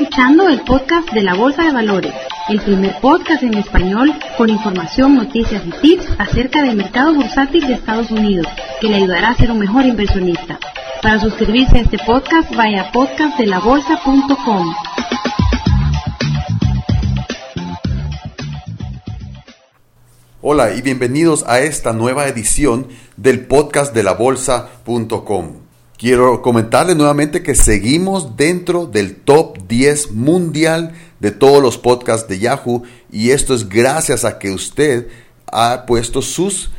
escuchando el podcast de la Bolsa de Valores, el primer podcast en español con información, noticias y tips acerca del mercado bursátil de Estados Unidos, que le ayudará a ser un mejor inversionista. Para suscribirse a este podcast, vaya a podcastdelabolsa.com. Hola y bienvenidos a esta nueva edición del podcast de la bolsa.com. Quiero comentarle nuevamente que seguimos dentro del top 10 mundial de todos los podcasts de Yahoo. Y esto es gracias a que usted ha puesto sus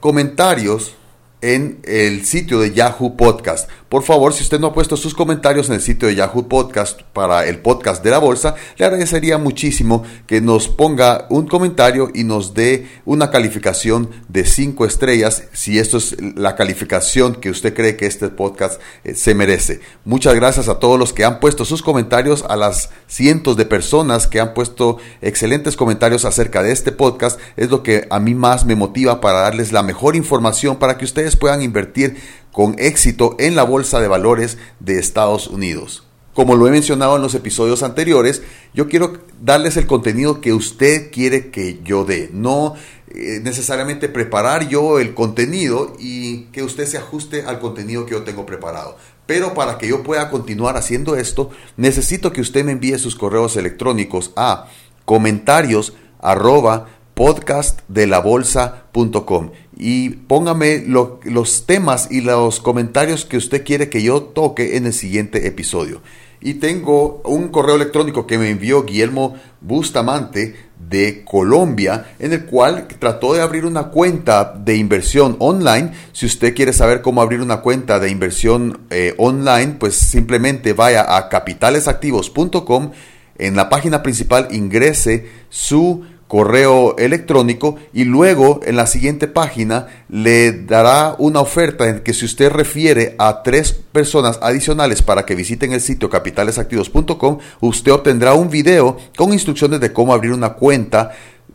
comentarios en el sitio de Yahoo Podcast. Por favor, si usted no ha puesto sus comentarios en el sitio de Yahoo Podcast para el podcast de la bolsa, le agradecería muchísimo que nos ponga un comentario y nos dé una calificación de 5 estrellas si esto es la calificación que usted cree que este podcast eh, se merece. Muchas gracias a todos los que han puesto sus comentarios, a las cientos de personas que han puesto excelentes comentarios acerca de este podcast. Es lo que a mí más me motiva para darles la mejor información para que ustedes puedan invertir con éxito en la Bolsa de Valores de Estados Unidos. Como lo he mencionado en los episodios anteriores, yo quiero darles el contenido que usted quiere que yo dé, no eh, necesariamente preparar yo el contenido y que usted se ajuste al contenido que yo tengo preparado. Pero para que yo pueda continuar haciendo esto, necesito que usted me envíe sus correos electrónicos a comentarios arroba podcastdelabolsa.com y póngame los temas y los comentarios que usted quiere que yo toque en el siguiente episodio. Y tengo un correo electrónico que me envió Guillermo Bustamante de Colombia, en el cual trató de abrir una cuenta de inversión online. Si usted quiere saber cómo abrir una cuenta de inversión eh, online, pues simplemente vaya a capitalesactivos.com. En la página principal ingrese su correo electrónico y luego en la siguiente página le dará una oferta en que si usted refiere a tres personas adicionales para que visiten el sitio capitalesactivos.com, usted obtendrá un video con instrucciones de cómo abrir una cuenta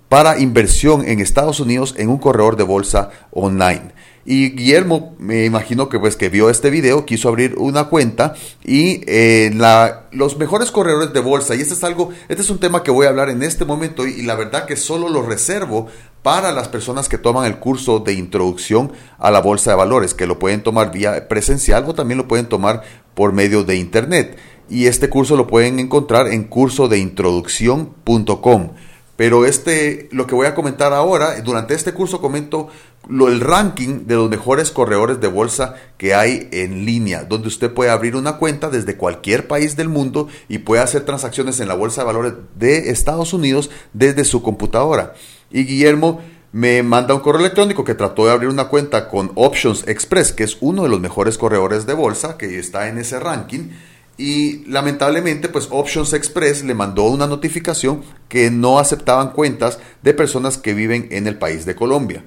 para inversión en Estados Unidos en un corredor de bolsa online. Y Guillermo, me imagino que pues que vio este video, quiso abrir una cuenta y eh, la, los mejores corredores de bolsa, y este es algo, este es un tema que voy a hablar en este momento y, la verdad que solo lo reservo para las personas que toman el curso de introducción a la bolsa de valores, que lo pueden tomar vía presencial o también lo pueden tomar por medio de internet. Y este curso lo pueden encontrar en cursodeintroducción.com. Pero este, lo que voy a comentar ahora, durante este curso comento el ranking de los mejores corredores de bolsa que hay en línea, donde usted puede abrir una cuenta desde cualquier país del mundo y puede hacer transacciones en la bolsa de valores de Estados Unidos desde su computadora. Y Guillermo me manda un correo electrónico que trató de abrir una cuenta con Options Express, que es uno de los mejores corredores de bolsa que está en ese ranking y lamentablemente pues Options Express le mandó una notificación que no aceptaban cuentas de personas que viven en el país de Colombia.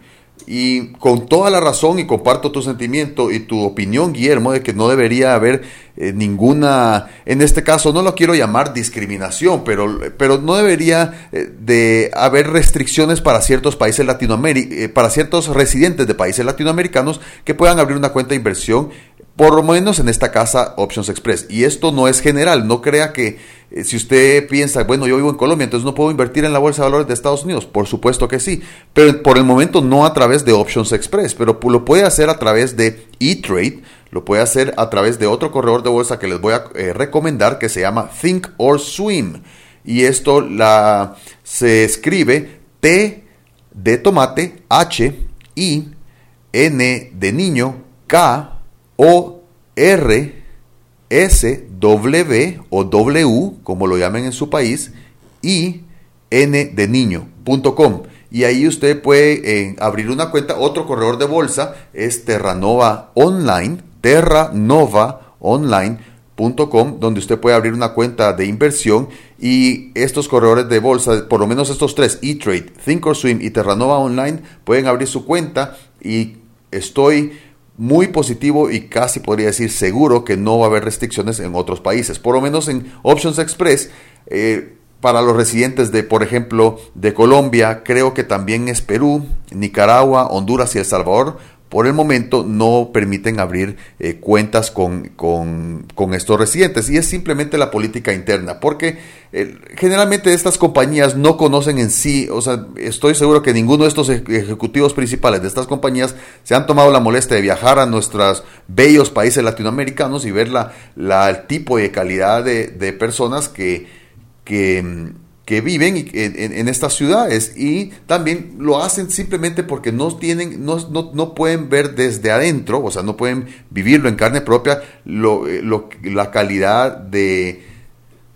Y con toda la razón y comparto tu sentimiento y tu opinión, Guillermo, de que no debería haber eh, ninguna, en este caso no lo quiero llamar discriminación, pero, pero no debería eh, de haber restricciones para ciertos países latinoamericanos, eh, para ciertos residentes de países latinoamericanos que puedan abrir una cuenta de inversión por lo menos en esta casa Options Express. Y esto no es general, no crea que eh, si usted piensa, bueno, yo vivo en Colombia, entonces no puedo invertir en la bolsa de valores de Estados Unidos. Por supuesto que sí, pero por el momento no a través de Options Express, pero lo puede hacer a través de eTrade, lo puede hacer a través de otro corredor de bolsa que les voy a eh, recomendar que se llama Think or Swim. Y esto la, se escribe T de tomate, H, I, N de niño, K, o R S W o W, como lo llamen en su país, y N de niño.com. Y ahí usted puede eh, abrir una cuenta. Otro corredor de bolsa es Terranova Online, terranovaonline.com, donde usted puede abrir una cuenta de inversión. Y estos corredores de bolsa, por lo menos estos tres, eTrade, Thinkorswim y Terranova Online, pueden abrir su cuenta. Y estoy muy positivo y casi podría decir seguro que no va a haber restricciones en otros países. Por lo menos en Options Express, eh, para los residentes de, por ejemplo, de Colombia, creo que también es Perú, Nicaragua, Honduras y El Salvador, por el momento no permiten abrir eh, cuentas con, con, estos residentes. Y es simplemente la política interna, porque eh, generalmente estas compañías no conocen en sí, o sea, estoy seguro que ninguno de estos ejecutivos principales de estas compañías se han tomado la molestia de viajar a nuestros bellos países latinoamericanos y ver la, la el tipo de calidad de, de personas que, que que viven en, estas ciudades y también lo hacen simplemente porque no tienen, no, no, pueden ver desde adentro, o sea, no pueden vivirlo en carne propia, lo, eh, la calidad de,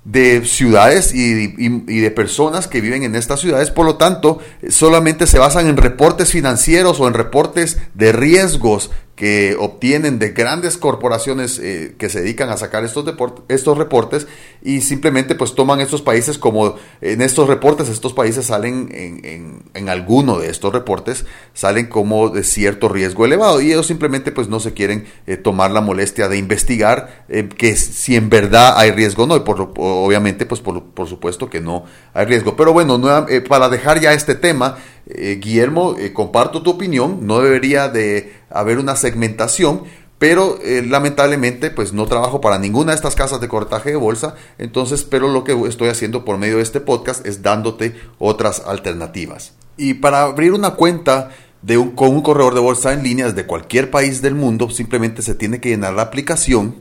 de ciudades y, y, de personas que viven en estas ciudades, por lo tanto, solamente se basan en reportes financieros o en reportes de riesgos que obtienen de grandes corporaciones eh, que se dedican a sacar estos, estos reportes y simplemente pues toman estos países como en estos reportes, estos países salen en, en, alguno de estos reportes, salen como de cierto riesgo elevado y ellos simplemente pues no se quieren eh, tomar la molestia de investigar eh, que si en verdad hay riesgo o no y por, obviamente pues por, por, supuesto que no hay riesgo. Pero bueno, para dejar ya este tema, eh, Guillermo, eh, comparto tu opinión, no debería de haber una segmentación, pero eh, lamentablemente pues no trabajo para ninguna de estas casas de cortaje de bolsa, entonces pero lo que estoy haciendo por medio de este podcast es dándote otras alternativas. Y para abrir una cuenta de un, con un corredor de bolsa en línea desde cualquier país del mundo, simplemente se tiene que llenar la aplicación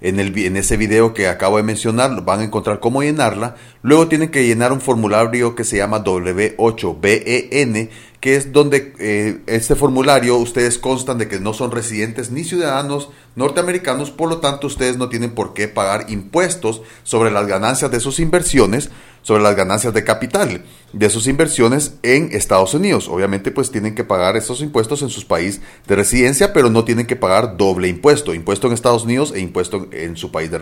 en, el, en ese video que acabo de mencionar van a encontrar cómo llenarla. Luego tienen que llenar un formulario que se llama W8BEN, que es donde eh, este formulario ustedes constan de que no son residentes ni ciudadanos norteamericanos, por lo tanto ustedes no tienen por qué pagar impuestos sobre las ganancias de sus inversiones, sobre las ganancias de capital de sus inversiones en Estados Unidos. Obviamente pues tienen que pagar esos impuestos en su país de residencia, pero no tienen que pagar doble impuesto, impuesto en Estados Unidos e impuesto en su país de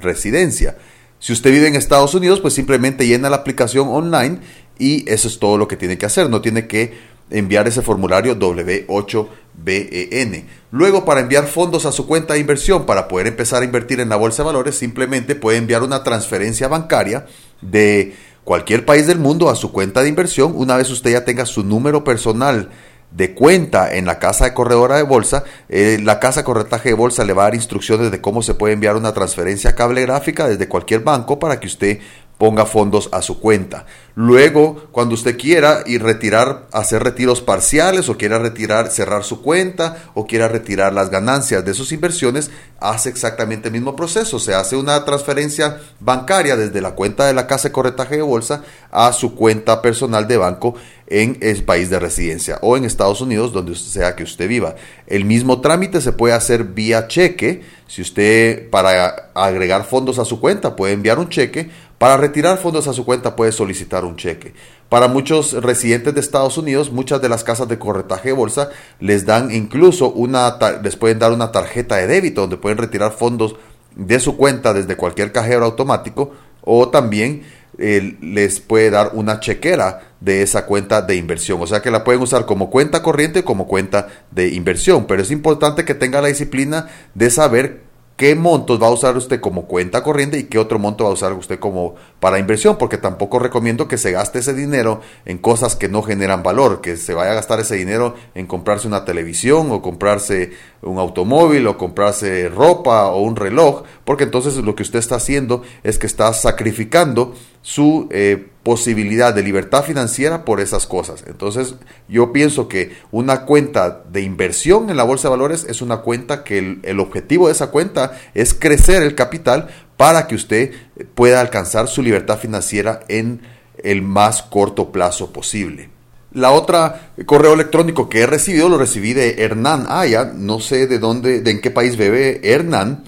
residencia. Si usted vive en Estados Unidos, pues simplemente llena la aplicación online y eso es todo lo que tiene que hacer. No tiene que enviar ese formulario W8BEN. Luego, para enviar fondos a su cuenta de inversión, para poder empezar a invertir en la bolsa de valores, simplemente puede enviar una transferencia bancaria de cualquier país del mundo a su cuenta de inversión una vez usted ya tenga su número personal de cuenta en la casa de corredora de bolsa, eh, la casa de corretaje de bolsa le va a dar instrucciones de cómo se puede enviar una transferencia cable gráfica desde cualquier banco para que usted ponga fondos a su cuenta. Luego, cuando usted quiera ir retirar, hacer retiros parciales o quiera retirar, cerrar su cuenta o quiera retirar las ganancias de sus inversiones, hace exactamente el mismo proceso. Se hace una transferencia bancaria desde la cuenta de la casa de corretaje de bolsa a su cuenta personal de banco en el país de residencia o en Estados Unidos, donde sea que usted viva. El mismo trámite se puede hacer vía cheque. Si usted para agregar fondos a su cuenta puede enviar un cheque, para retirar fondos a su cuenta puede solicitar un cheque. Para muchos residentes de Estados Unidos, muchas de las casas de corretaje de bolsa les dan incluso una, les pueden dar una tarjeta de débito donde pueden retirar fondos de su cuenta desde cualquier cajero automático o también les puede dar una chequera de esa cuenta de inversión. O sea que la pueden usar como cuenta corriente o como cuenta de inversión. Pero es importante que tenga la disciplina de saber qué montos va a usar usted como cuenta corriente y qué otro monto va a usar usted como para inversión, porque tampoco recomiendo que se gaste ese dinero en cosas que no generan valor, que se vaya a gastar ese dinero en comprarse una televisión o comprarse un automóvil o comprarse ropa o un reloj, porque entonces lo que usted está haciendo es que está sacrificando su eh, posibilidad de libertad financiera por esas cosas. Entonces yo pienso que una cuenta de inversión en la bolsa de valores es una cuenta que el, objetivo de esa cuenta es crecer el capital para que usted pueda alcanzar su libertad financiera en el más corto plazo posible. La otra correo electrónico que he recibido lo recibí de Hernán Aya, no sé de dónde, de en qué país vive Hernán.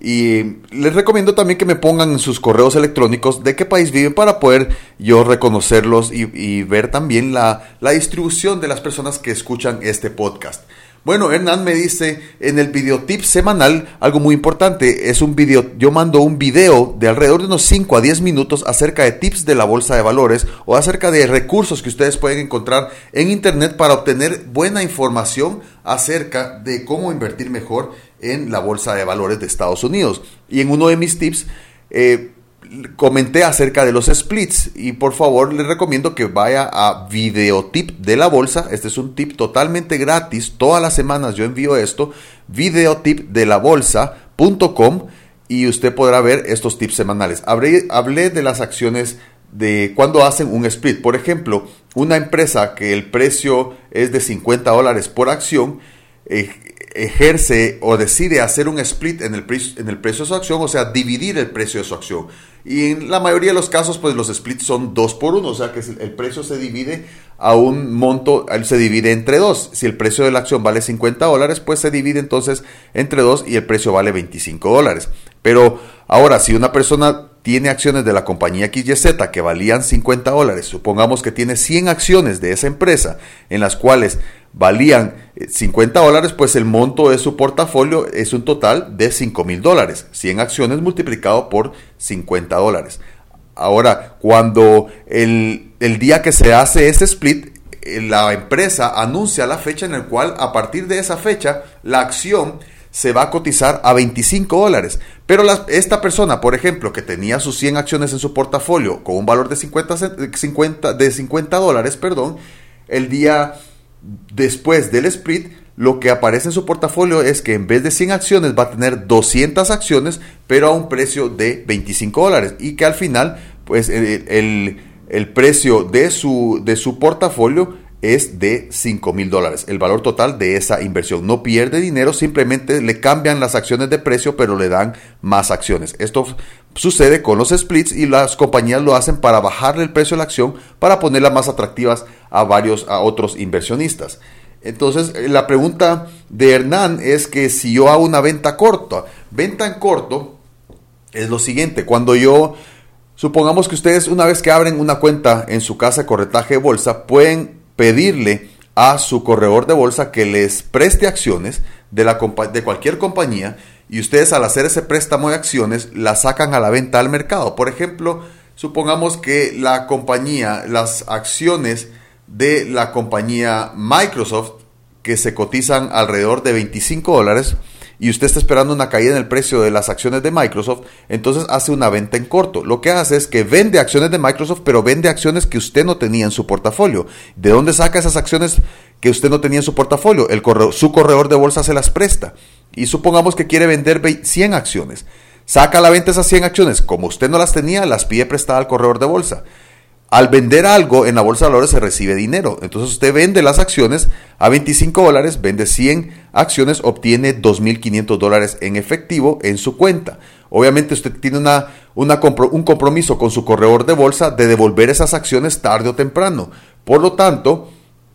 Y les recomiendo también que me pongan en sus correos electrónicos de qué país viven para poder yo reconocerlos y, ver también la, la distribución de las personas que escuchan este podcast. Bueno, Hernán me dice en el videotip semanal algo muy importante. Es un video, yo mando un video de alrededor de unos 5 a 10 minutos acerca de tips de la bolsa de valores o acerca de recursos que ustedes pueden encontrar en internet para obtener buena información acerca de cómo invertir mejor en la bolsa de valores de Estados Unidos. Y en uno de mis tips, eh, comenté acerca de los splits y por favor les recomiendo que vaya a Videotip de la Bolsa. Este es un tip totalmente gratis. Todas las semanas yo envío esto. Videotipdelabolsa.com y usted podrá ver estos tips semanales. Hablé, hablé de las acciones de cuando hacen un split. Por ejemplo, una empresa que el precio es de 50 dólares por acción. Eh, ejerce o decide hacer un split en el, en el precio de su acción, o sea, dividir el precio de su acción. Y en la mayoría de los casos, pues los splits son dos por uno, o sea que el precio se divide a un monto, se divide entre dos. Si el precio de la acción vale 50 dólares, pues se divide entonces entre dos y el precio vale 25 dólares. Pero ahora, si una persona tiene acciones de la compañía XYZ que valían 50 dólares, supongamos que tiene 100 acciones de esa empresa en las cuales valían 50 eh, dólares, pues el monto de su portafolio es un total de 5 mil dólares. 100 acciones multiplicado por 50 dólares. Ahora, cuando el, el día que se hace ese split, eh, la empresa anuncia la fecha en la cual a partir de esa fecha la acción se va a cotizar a 25 dólares. Pero esta persona, por ejemplo, que tenía sus 100 acciones en su portafolio con un valor de 50, 50, de 50 dólares, perdón, el día después del split, lo que aparece en su portafolio es que en vez de 100 acciones va a tener 200 acciones, pero a un precio de 25 dólares. Y que al final, pues el, el precio de su, de su portafolio es de 5 mil dólares, el valor total de esa inversión. No pierde dinero, simplemente le cambian las acciones de precio, pero le dan más acciones. Esto sucede con los splits y las compañías lo hacen para bajarle el precio de la acción para ponerlas más atractivas a varios, a otros inversionistas. Entonces, eh, la pregunta de Hernán es que si yo hago una venta corta, venta en corto es lo siguiente, cuando yo Supongamos que ustedes una vez que abren una cuenta en su casa de corretaje de bolsa pueden pedirle a su corredor de bolsa que les preste acciones de, la, de cualquier compañía y ustedes al hacer ese préstamo de acciones las sacan a la venta al mercado. Por ejemplo, supongamos que la compañía, las acciones de la compañía Microsoft que se cotizan alrededor de 25 dólares, y usted está esperando una caída en el precio de las acciones de Microsoft, entonces hace una venta en corto. Lo que hace es que vende acciones de Microsoft, pero vende acciones que usted no tenía en su portafolio. ¿De dónde saca esas acciones que usted no tenía en su portafolio? El su corredor de bolsa se las presta. Y supongamos que quiere vender 100 acciones. Saca a la venta esas 100 acciones. Como usted no las tenía, las pide prestada al corredor de bolsa. Al vender algo en la bolsa de valores se recibe dinero. Entonces usted vende las acciones a 25 dólares, vende 100 acciones, obtiene 2.500 dólares en efectivo en su cuenta. Obviamente usted tiene una, un compromiso con su corredor de bolsa de devolver esas acciones tarde o temprano. Por lo tanto,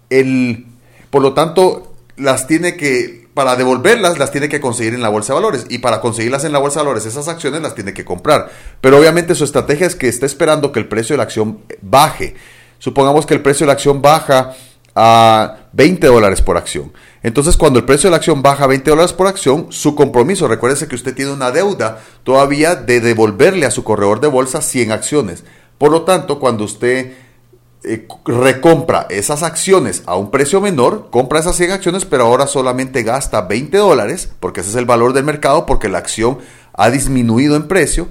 el, por lo tanto las tiene que para devolverlas las tiene que conseguir en la bolsa de valores y para conseguirlas en la bolsa de valores esas acciones las tiene que comprar. Pero obviamente su estrategia es que está esperando que el precio de la acción baje. Supongamos que el precio de la acción baja a 20 dólares por acción. Entonces cuando el precio de la acción baja a 20 dólares por acción, su compromiso, recuérdese que usted tiene una deuda todavía de devolverle a su corredor de bolsa 100 acciones. Por lo tanto, cuando usted eh, recompra esas acciones a un precio menor, compra esas 100 acciones, pero ahora solamente gasta 20 dólares, porque ese es el valor del mercado, porque la acción ha disminuido en precio.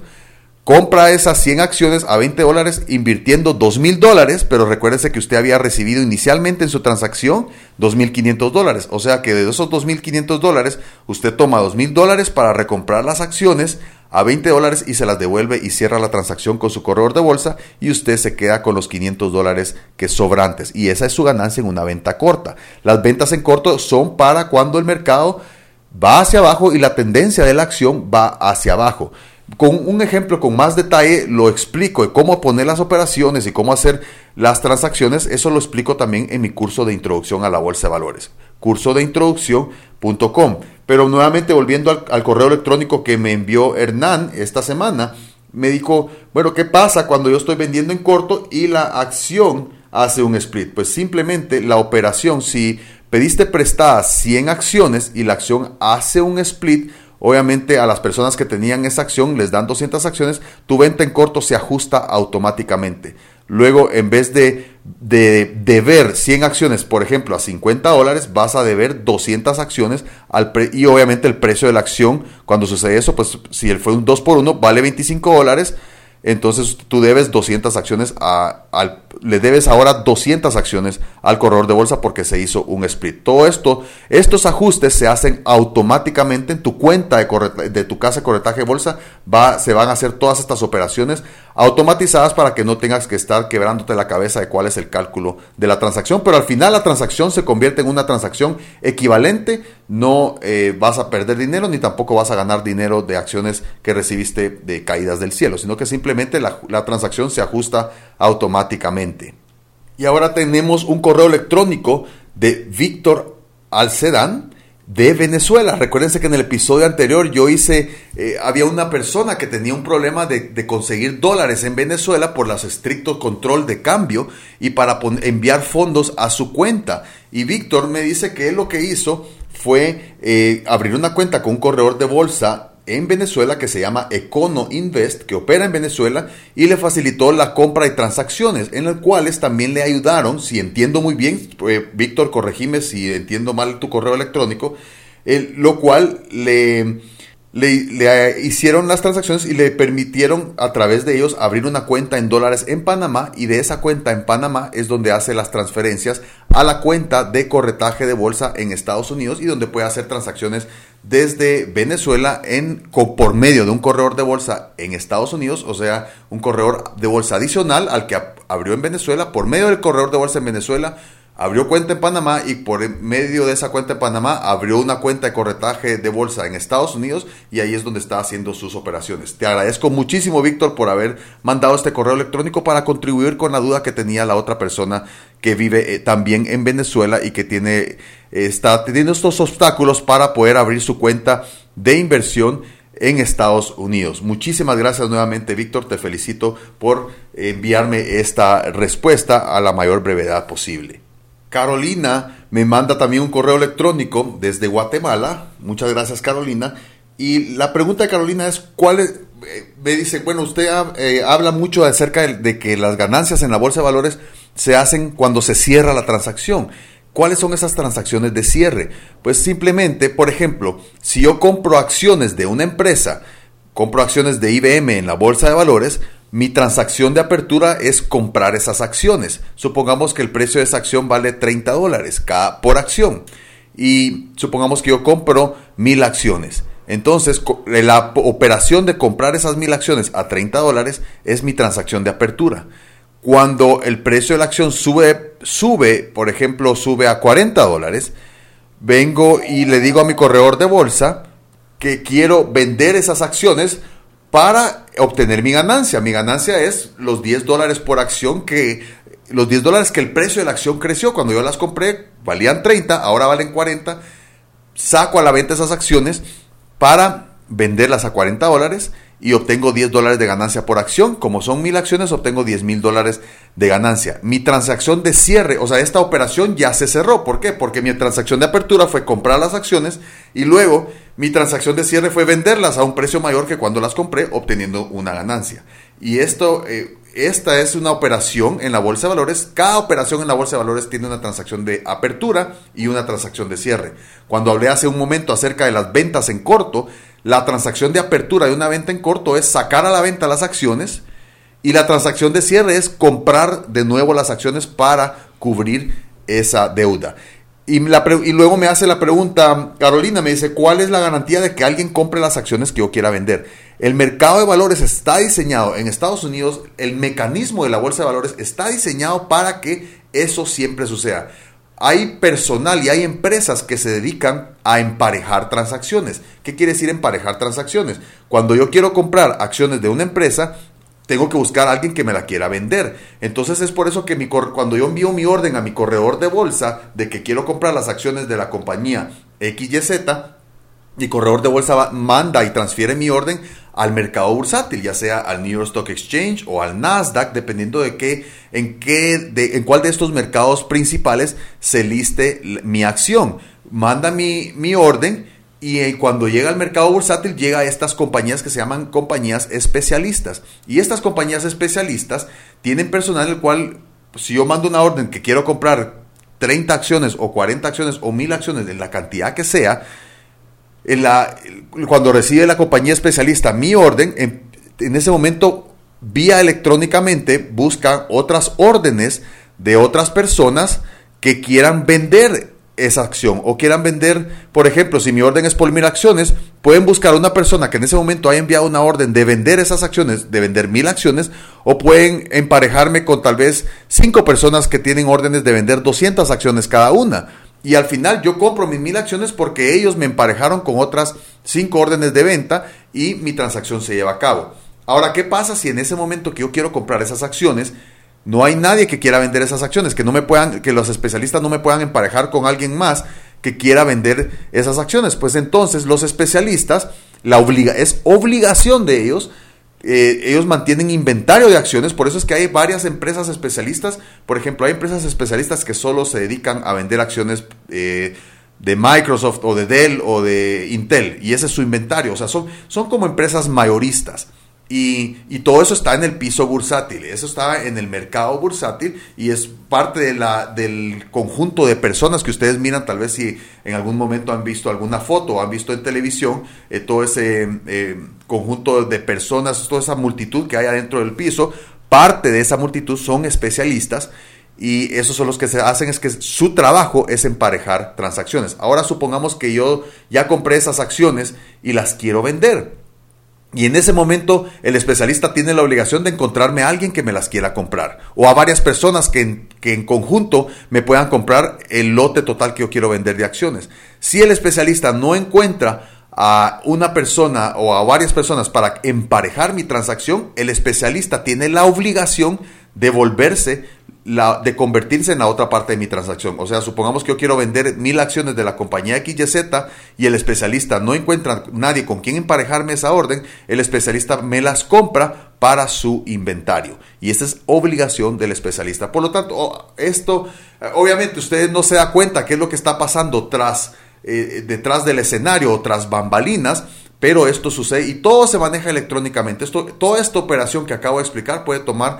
Compra esas 100 acciones a 20 dólares invirtiendo 2 mil dólares, pero recuérdese que usted había recibido inicialmente en su transacción 2.500 dólares. O sea que de esos 2.500 dólares, usted toma 2.000 dólares para recomprar las acciones a 20 dólares y se las devuelve y cierra la transacción con su corredor de bolsa y usted se queda con los 500 dólares que sobrantes. Y esa es su ganancia en una venta corta. Las ventas en corto son para cuando el mercado va hacia abajo y la tendencia de la acción va hacia abajo. Con un ejemplo con más detalle lo explico de cómo poner las operaciones y cómo hacer las transacciones. Eso lo explico también en mi curso de introducción a la bolsa de valores. Curso de introducción.com. Pero nuevamente volviendo al, correo electrónico que me envió Hernán esta semana, me dijo, bueno, ¿qué pasa cuando yo estoy vendiendo en corto y la acción hace un split? Pues simplemente la operación, si pediste prestadas 100 acciones y la acción hace un split, obviamente a las personas que tenían esa acción les dan 200 acciones, tu venta en corto se ajusta automáticamente. Luego, en vez de, de deber 100 acciones, por ejemplo, a 50 dólares, vas a deber 200 acciones al y obviamente el precio de la acción, cuando sucede eso, pues si él fue un 2 por 1, vale 25 dólares. Entonces tú debes 200 acciones a, al, le debes ahora 200 acciones al corredor de bolsa porque se hizo un split. Todo esto, estos ajustes se hacen automáticamente en tu cuenta de, de tu casa de corretaje de bolsa, va, se van a hacer todas estas operaciones automatizadas para que no tengas que estar quebrándote la cabeza de cuál es el cálculo de la transacción, pero al final la transacción se convierte en una transacción equivalente, no eh, vas a perder dinero ni tampoco vas a ganar dinero de acciones que recibiste de caídas del cielo, sino que simplemente la, transacción se ajusta automáticamente. Y ahora tenemos un correo electrónico de Víctor Alcedán de Venezuela. Recuérdense que en el episodio anterior yo hice, eh, había una persona que tenía un problema de, conseguir dólares en Venezuela por los estrictos control de cambio y para enviar fondos a su cuenta. Y Víctor me dice que él lo que hizo fue eh, abrir una cuenta con un corredor de bolsa en Venezuela que se llama Econo Invest, que opera en Venezuela y le facilitó la compra de transacciones, en las cuales también le ayudaron, si entiendo muy bien, eh, Víctor, corregime si entiendo mal tu correo electrónico, lo cual le, le, hicieron las transacciones y le permitieron a través de ellos abrir una cuenta en dólares en Panamá y de esa cuenta en Panamá es donde hace las transferencias a la cuenta de corretaje de bolsa en Estados Unidos y donde puede hacer transacciones desde Venezuela en, por medio de un corredor de bolsa en Estados Unidos, o sea, un corredor de bolsa adicional al que abrió en Venezuela, por medio del corredor de bolsa en Venezuela, abrió cuenta en Panamá y por medio de esa cuenta en Panamá abrió una cuenta de corretaje de bolsa en Estados Unidos y ahí es donde está haciendo sus operaciones. Te agradezco muchísimo, Víctor, por haber mandado este correo electrónico para contribuir con la duda que tenía la otra persona que vive eh, también en Venezuela y que tiene está teniendo estos obstáculos para poder abrir su cuenta de inversión en Estados Unidos. Muchísimas gracias nuevamente, Víctor. Te felicito por enviarme esta respuesta a la mayor brevedad posible. Carolina me manda también un correo electrónico desde Guatemala. Muchas gracias, Carolina. Y la pregunta de Carolina es, ¿cuál es? Eh, me dice, bueno, usted eh, habla mucho acerca de, que las ganancias en la bolsa de valores se hacen cuando se cierra la transacción. ¿Cuáles son esas transacciones de cierre? Pues simplemente, por ejemplo, si yo compro acciones de una empresa, compro acciones de IBM en la bolsa de valores, mi transacción de apertura es comprar esas acciones. Supongamos que el precio de esa acción vale 30 dólares por acción. Y supongamos que yo compro mil acciones. Entonces, la operación de comprar esas mil acciones a 30 dólares es mi transacción de apertura. Cuando el precio de la acción sube, sube, por ejemplo, sube a 40 dólares, vengo y le digo a mi corredor de bolsa que quiero vender esas acciones para obtener mi ganancia. Mi ganancia es los 10 dólares por acción que los 10 dólares que el precio de la acción creció. Cuando yo las compré valían 30, ahora valen 40. Saco a la venta esas acciones para venderlas a 40 dólares y obtengo 10 dólares de ganancia por acción. Como son mil acciones, obtengo 10 mil dólares de ganancia. Mi transacción de cierre, o sea, esta operación ya se cerró. ¿Por qué? Porque mi transacción de apertura fue comprar las acciones y luego mi transacción de cierre fue venderlas a un precio mayor que cuando las compré, obteniendo una ganancia. Y esto, eh, esta es una operación en la bolsa de valores. Cada operación en la bolsa de valores tiene una transacción de apertura y una transacción de cierre. Cuando hablé hace un momento acerca de las ventas en corto, la transacción de apertura de una venta en corto es sacar a la venta las acciones y la transacción de cierre es comprar de nuevo las acciones para cubrir esa deuda. Y, luego me hace la pregunta, Carolina, me dice, ¿cuál es la garantía de que alguien compre las acciones que yo quiera vender? El mercado de valores está diseñado en Estados Unidos, el mecanismo de la bolsa de valores está diseñado para que eso siempre suceda hay personal y hay empresas que se dedican a emparejar transacciones. ¿Qué quiere decir emparejar transacciones? Cuando yo quiero comprar acciones de una empresa, tengo que buscar a alguien que me la quiera vender. Entonces es por eso que cuando yo envío mi orden a mi corredor de bolsa de que quiero comprar las acciones de la compañía XYZ, mi corredor de bolsa manda y transfiere mi orden al mercado bursátil, ya sea al New York Stock Exchange o al Nasdaq, dependiendo de qué, en qué, de, en cuál de estos mercados principales se liste mi acción. Manda mi, mi orden y eh, cuando llega al mercado bursátil llega a estas compañías que se llaman compañías especialistas. Y estas compañías especialistas tienen personal el cual, si yo mando una orden que quiero comprar 30 acciones o 40 acciones o 1000 acciones en la cantidad que sea, la, cuando recibe la compañía especialista mi orden, en, ese momento vía electrónicamente buscan otras órdenes de otras personas que quieran vender esa acción o quieran vender, por ejemplo, si mi orden es por mil acciones, pueden buscar una persona que en ese momento haya enviado una orden de vender esas acciones, de vender mil acciones, o pueden emparejarme con tal vez cinco personas que tienen órdenes de vender 200 acciones cada una. Y al final yo compro mis mil acciones porque ellos me emparejaron con otras cinco órdenes de venta y mi transacción se lleva a cabo. Ahora, ¿qué pasa si en ese momento que yo quiero comprar esas acciones, no hay nadie que quiera vender esas acciones, que no me puedan, que los especialistas no me puedan emparejar con alguien más que quiera vender esas acciones. Pues entonces los especialistas, la obliga, es obligación de ellos, eh, ellos mantienen inventario de acciones, por eso es que hay varias empresas especialistas, por ejemplo, hay empresas especialistas que solo se dedican a vender acciones eh, de Microsoft o de Dell o de Intel, y ese es su inventario, o sea, son, son como empresas mayoristas. Y, todo eso está en el piso bursátil, eso está en el mercado bursátil y es parte de la, del conjunto de personas que ustedes miran, tal vez si en algún momento han visto alguna foto o han visto en televisión, eh, todo ese eh, conjunto de personas, toda esa multitud que hay adentro del piso, parte de esa multitud son especialistas y esos son los que se hacen es que su trabajo es emparejar transacciones. Ahora supongamos que yo ya compré esas acciones y las quiero vender y en ese momento el especialista tiene la obligación de encontrarme a alguien que me las quiera comprar o a varias personas que en, que en, conjunto me puedan comprar el lote total que yo quiero vender de acciones. Si el especialista no encuentra a una persona o a varias personas para emparejar mi transacción, el especialista tiene la obligación de volverse la, de convertirse en la otra parte de mi transacción. O sea, supongamos que yo quiero vender mil acciones de la compañía XYZ y el especialista no encuentra nadie con quien emparejarme esa orden, el especialista me las compra para su inventario. Y esta es obligación del especialista. Por lo tanto, esto, eh, obviamente usted no se da cuenta qué es lo que está pasando eh, detrás del escenario o tras bambalinas, pero esto sucede y todo se maneja electrónicamente. Esto, toda esta operación que acabo de explicar puede tomar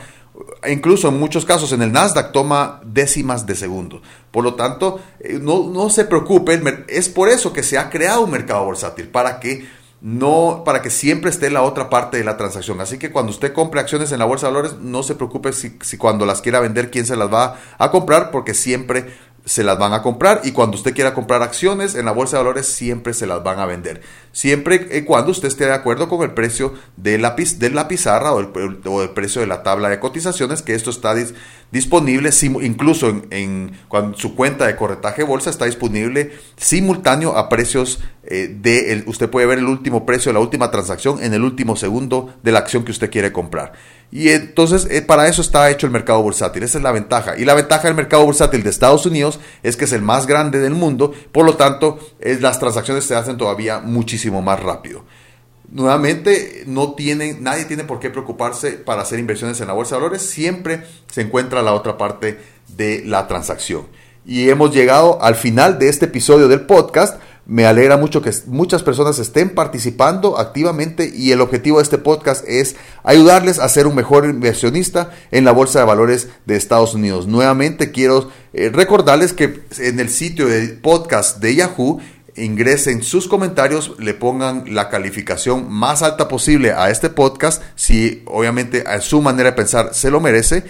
incluso en muchos casos en el Nasdaq toma décimas de segundo. Por lo tanto, eh, no, no se preocupe, es por eso que se ha creado un mercado bursátil, para que no para que siempre esté la otra parte de la transacción. Así que cuando usted compre acciones en la bolsa de valores, no se preocupe si, si, cuando las quiera vender, quién se las va a comprar, porque siempre se las van a comprar y cuando usted quiera comprar acciones en la bolsa de valores siempre se las van a vender. Siempre y cuando usted esté de acuerdo con el precio de la, de la pizarra o el, precio de la tabla de cotizaciones, que esto está disponible incluso en, cuando su cuenta de corretaje bolsa está disponible simultáneo a precios eh, de, usted puede ver el último precio de la última transacción en el último segundo de la acción que usted quiere comprar. Y entonces eh, para eso está hecho el mercado bursátil, esa es la ventaja. Y la ventaja del mercado bursátil de Estados Unidos es que es el más grande del mundo, por lo tanto las transacciones se hacen todavía muchísimo más rápido. Nuevamente, no tienen, nadie tiene por qué preocuparse para hacer inversiones en la bolsa de valores, siempre se encuentra la otra parte de la transacción. Y hemos llegado al final de este episodio del podcast. Me alegra mucho que muchas personas estén participando activamente y el objetivo de este podcast es ayudarles a ser un mejor inversionista en la Bolsa de Valores de Estados Unidos. Nuevamente quiero eh, recordarles que en el sitio de podcast de Yahoo ingresen sus comentarios, le pongan la calificación más alta posible a este podcast, si obviamente a su manera de pensar se lo merece.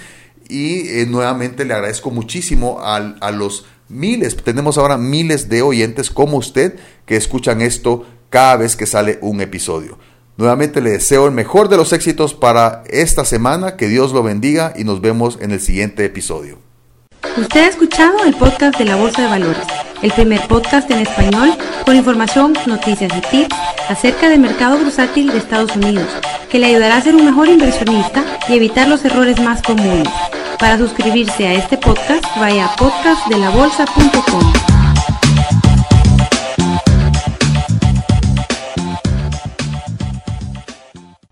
Y eh, nuevamente le agradezco muchísimo a los miles, tenemos ahora miles de oyentes como usted que escuchan esto cada vez que sale un episodio. Nuevamente le deseo el mejor de los éxitos para esta semana, que Dios lo bendiga y nos vemos en el siguiente episodio. Usted ha escuchado el podcast de la Bolsa de Valores, el primer podcast en español con información, noticias y tips acerca del mercado bursátil de Estados Unidos, que le ayudará a ser un mejor inversionista y evitar los errores más comunes. Para suscribirse a este podcast, vaya a podcastdelabolsa.com.